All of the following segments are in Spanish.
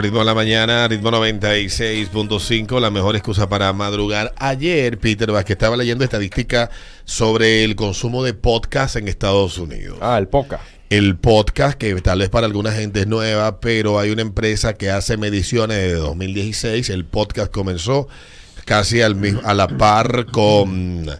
Ritmo de la mañana, ritmo 96.5, la mejor excusa para madrugar. Ayer, Peter Vázquez estaba leyendo estadística sobre el consumo de podcast en Estados Unidos. Ah, el podcast. El podcast, que tal vez para alguna gente es nueva, pero hay una empresa que hace mediciones de 2016. El podcast comenzó casi al mismo, a la par con,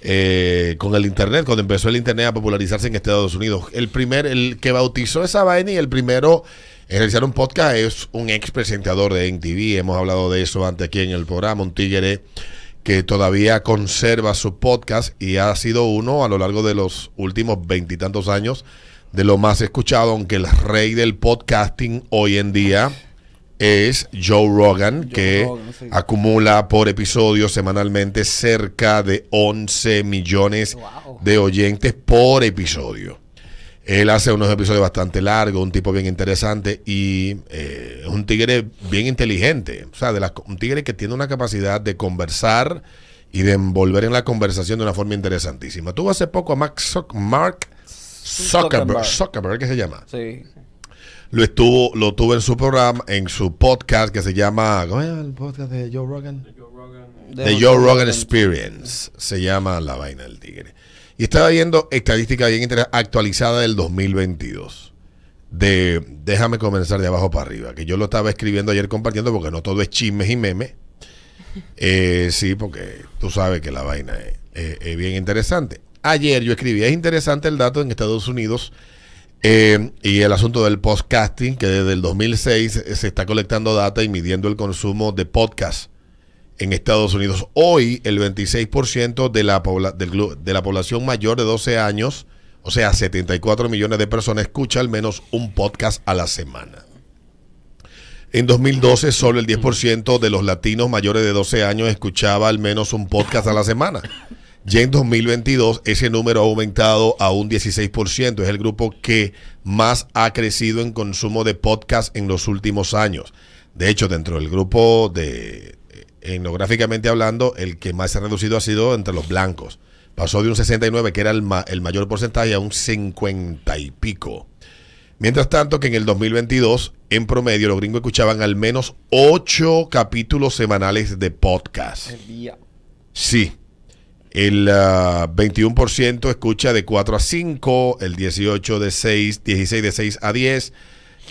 eh, con el Internet, cuando empezó el Internet a popularizarse en Estados Unidos. El primer, el que bautizó esa vaina y el primero realizar un podcast es un ex presentador de NTV. Hemos hablado de eso antes aquí en el programa. Un tigre que todavía conserva su podcast y ha sido uno a lo largo de los últimos veintitantos años de lo más escuchado, aunque el rey del podcasting hoy en día es Joe Rogan, que Rogan, sí. acumula por episodio semanalmente cerca de 11 millones Wow. de oyentes por episodio. Él hace unos episodios bastante largos, un tipo bien interesante y eh, es un tigre bien inteligente. O sea, de la- un tigre que tiene una capacidad de conversar y de envolver en la conversación de una forma interesantísima. Tuvo hace poco a Max Zuck- Mark Zuckerberg, Zuckerberg. Zuckerberg, ¿qué se llama? Sí. Lo estuvo, lo tuvo en su programa, en su podcast que se llama, ¿cómo llama el podcast de Joe Rogan? The Joe Rogan Experience se llama la vaina del tigre. Y estaba viendo estadística bien actualizada del 2022. De, déjame comenzar de abajo para arriba, que yo lo estaba escribiendo ayer compartiendo porque no todo es chismes y memes. Eh, sí, porque tú sabes que la vaina es, es- es bien interesante. Ayer yo escribí, es interesante el dato en Estados Unidos eh, y el asunto del podcasting, que desde el 2006 se está colectando data y midiendo el consumo de podcast en Estados Unidos. Hoy el 26% de la, de la población mayor de 12 años, o sea, 74 millones de personas, escucha al menos un podcast a la semana. En 2012 solo el 10% de los latinos mayores de 12 años escuchaba al menos un podcast a la semana. Ya en 2022 ese número ha aumentado a un 16%. Es el grupo que más ha crecido en consumo de podcast en los últimos años. De hecho, dentro del grupo de, etnográficamente hablando, el que más se ha reducido ha sido entre los blancos. Pasó de un 69, que era el, ma- el mayor porcentaje, a un 50 y pico. Mientras tanto que en el 2022, en promedio, los gringos escuchaban al menos 8 capítulos semanales de podcast. El día. Sí. El ah, 21% escucha de 4 a 5, el 18 de 6, 16 de 6 a 10,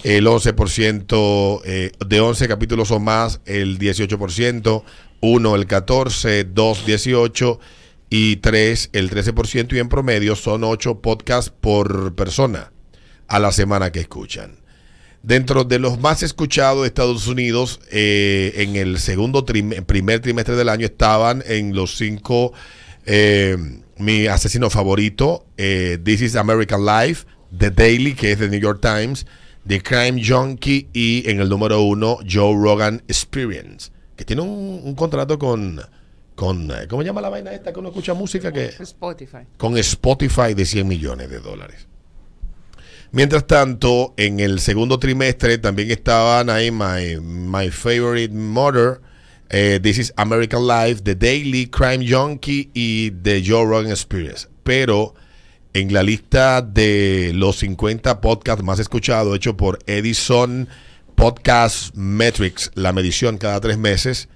el 11% eh, de 11 capítulos o más, el 18%, 1 el 14, 2 18 y 3 el 13% y en promedio son 8 podcasts por persona a la semana que escuchan. Dentro de los más escuchados de Estados Unidos, eh, en el segundo primer trimestre del año estaban en los cinco, eh, mi asesino favorito, eh, This is American Life, The Daily, que es de New York Times, The Crime Junkie y en el número uno, Joe Rogan Experience, que tiene un, un contrato con, con, eh, ¿cómo se llama la vaina esta que uno escucha música? que Spotify. con Spotify de 100 millones de dólares. Mientras tanto, en el segundo trimestre también estaban ahí My, My Favorite Mother, eh, This is American Life, The Daily, Crime Junkie y The Joe Rogan Experience. Pero en la lista de los 50 podcasts más escuchados, hecho por Edison Podcast Metrics, la medición cada tres meses,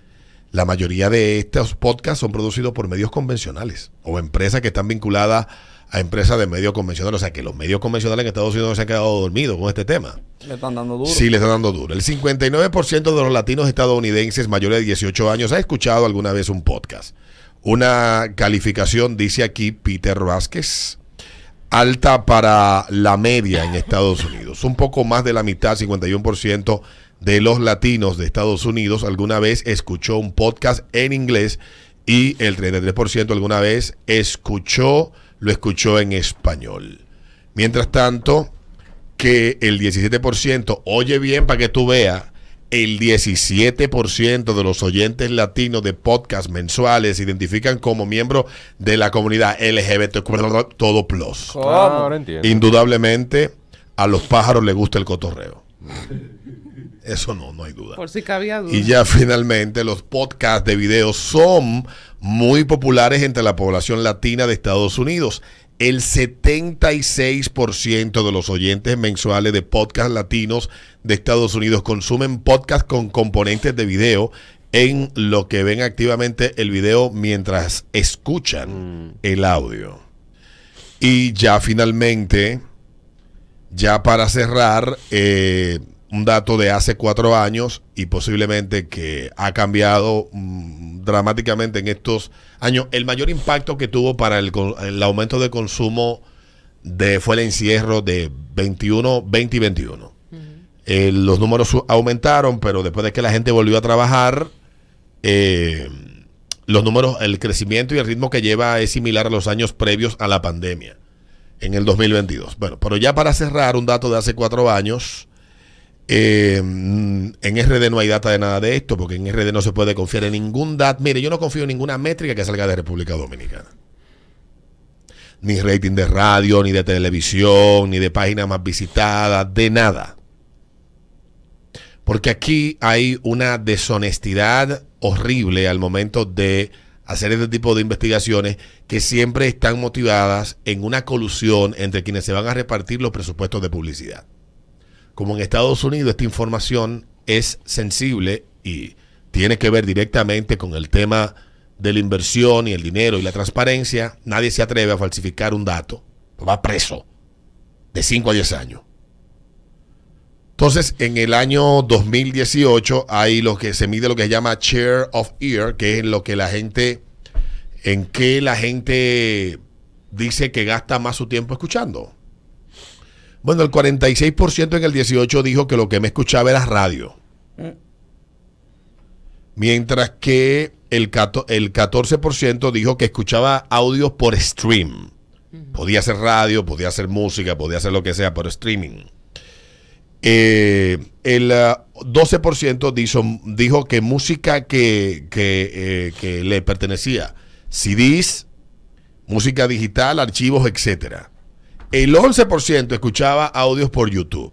la mayoría de estos podcasts son producidos por medios convencionales o empresas que están vinculadas a empresas de medios convencionales. O sea que los medios convencionales en Estados Unidos no se han quedado dormidos con este tema. Le están dando duro. Sí, le están dando duro. El 59% de los latinos estadounidenses mayores de 18 años ha escuchado alguna vez un podcast. Una calificación, dice aquí Peter Vázquez, alta para la media en Estados Unidos. Un poco más de la mitad, 51% de los latinos de Estados Unidos alguna vez escuchó un podcast en inglés y el 33% alguna vez escuchó, lo escuchó en español. Mientras tanto, que el 17%, oye bien para que tú veas, el 17% de los oyentes latinos de podcast mensuales se identifican como miembros de la comunidad LGBT todo plus. ¿Cómo? Ahora entiendo. Indudablemente a los pájaros les gusta el cotorreo. Eso no, no hay duda. Por si cabía duda. Y ya finalmente los podcasts de video son muy populares entre la población latina de Estados Unidos. el 76% de los oyentes mensuales de podcast latinos de Estados Unidos consumen podcast con componentes de video en lo que ven activamente el video mientras escuchan mm. el audio. Y ya finalmente, ya para cerrar, eh, un dato de hace cuatro años y posiblemente que ha cambiado mm, dramáticamente en estos años. El mayor impacto que tuvo para el, aumento de consumo de, fue el encierro de 21, 20 y 21. Eh, los números aumentaron, pero después de que la gente volvió a trabajar, eh, los números, el crecimiento y el ritmo que lleva es similar a los años previos a la pandemia en el 2022. Bueno, pero ya para cerrar, un dato de hace cuatro años, eh, en RD no hay data de nada de esto, porque en RD no se puede confiar en ningún dato. Mire, yo no confío en ninguna métrica que salga de República Dominicana. Ni rating de radio, ni de televisión, ni de páginas más visitadas, de nada. Porque aquí hay una deshonestidad horrible al momento de hacer este tipo de investigaciones que siempre están motivadas en una colusión entre quienes se van a repartir los presupuestos de publicidad como en Estados Unidos esta información es sensible y tiene que ver directamente con el tema de la inversión y el dinero y la transparencia, nadie se atreve a falsificar un dato, va preso de 5 a 10 años. Entonces, en el año 2018 hay lo que se mide lo que se llama share of ear, que es lo que la gente, en que la gente dice que gasta más su tiempo escuchando. Bueno, el 46% en el 18 dijo que lo que me escuchaba era radio. Mientras que el, el 14% dijo que escuchaba audios por stream. Podía ser radio, podía ser música, podía ser lo que sea, por streaming. Eh, el 12% uh, dijo, dijo, que música que, que, eh, que, le pertenecía, CDs, música digital, archivos, etcétera. El 11% escuchaba audios por YouTube.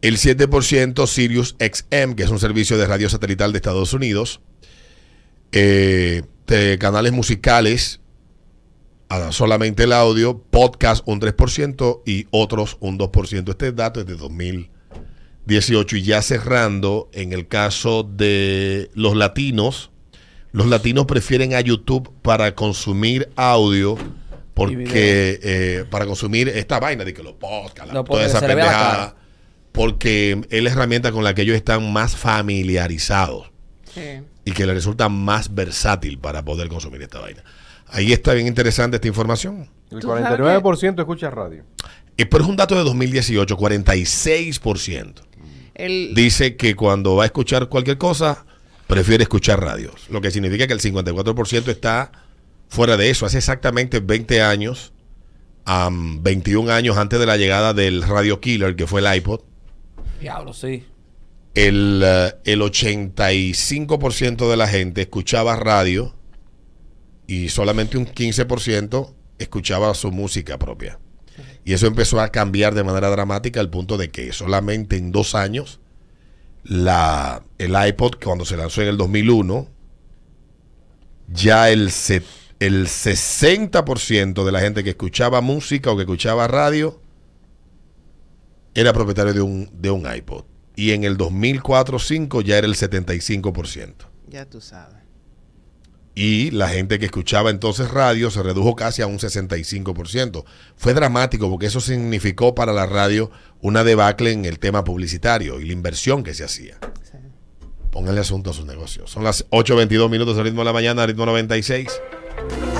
El 7% Sirius XM, que es un servicio de radio satelital de Estados Unidos. Eh, de canales musicales, solamente el audio. Podcast un 3% y otros un 2%. Este dato es de 2018. Y ya cerrando, en el caso de los latinos, los latinos prefieren a YouTube para consumir audio porque eh, para consumir esta vaina de que los podcasts, toda esa pendejada, porque es la herramienta con la que ellos están más familiarizados y que les resulta más versátil para poder consumir esta vaina. Ahí está bien interesante esta información. El 49% escucha radio. Eh, pero es un dato de 2018, 46%. Dice que cuando va a escuchar cualquier cosa, prefiere escuchar radios. Lo que significa que el 54% está Fuera de eso, hace exactamente 20 años, 21 años antes de la llegada del Radio Killer, que fue el iPod. Diablo, sí. El, uh, el 85% de la gente escuchaba radio y solamente un 15% escuchaba su música propia. Y eso empezó a cambiar de manera dramática al punto de que solamente en dos años la, el iPod, cuando se lanzó en el 2001, ya el, el 60% de la gente que escuchaba música o que escuchaba radio era propietario de un, de un iPod. Y en el 2004-5 ya era el 75%. Ya tú sabes. Y la gente que escuchaba entonces radio se redujo casi a un 65%. Fue dramático porque eso significó para la radio una debacle en el tema publicitario y la inversión que se hacía. Sí. Pónganle asunto a sus negocios. Son las 8.22 minutos del ritmo de la mañana, ritmo 96. Yeah.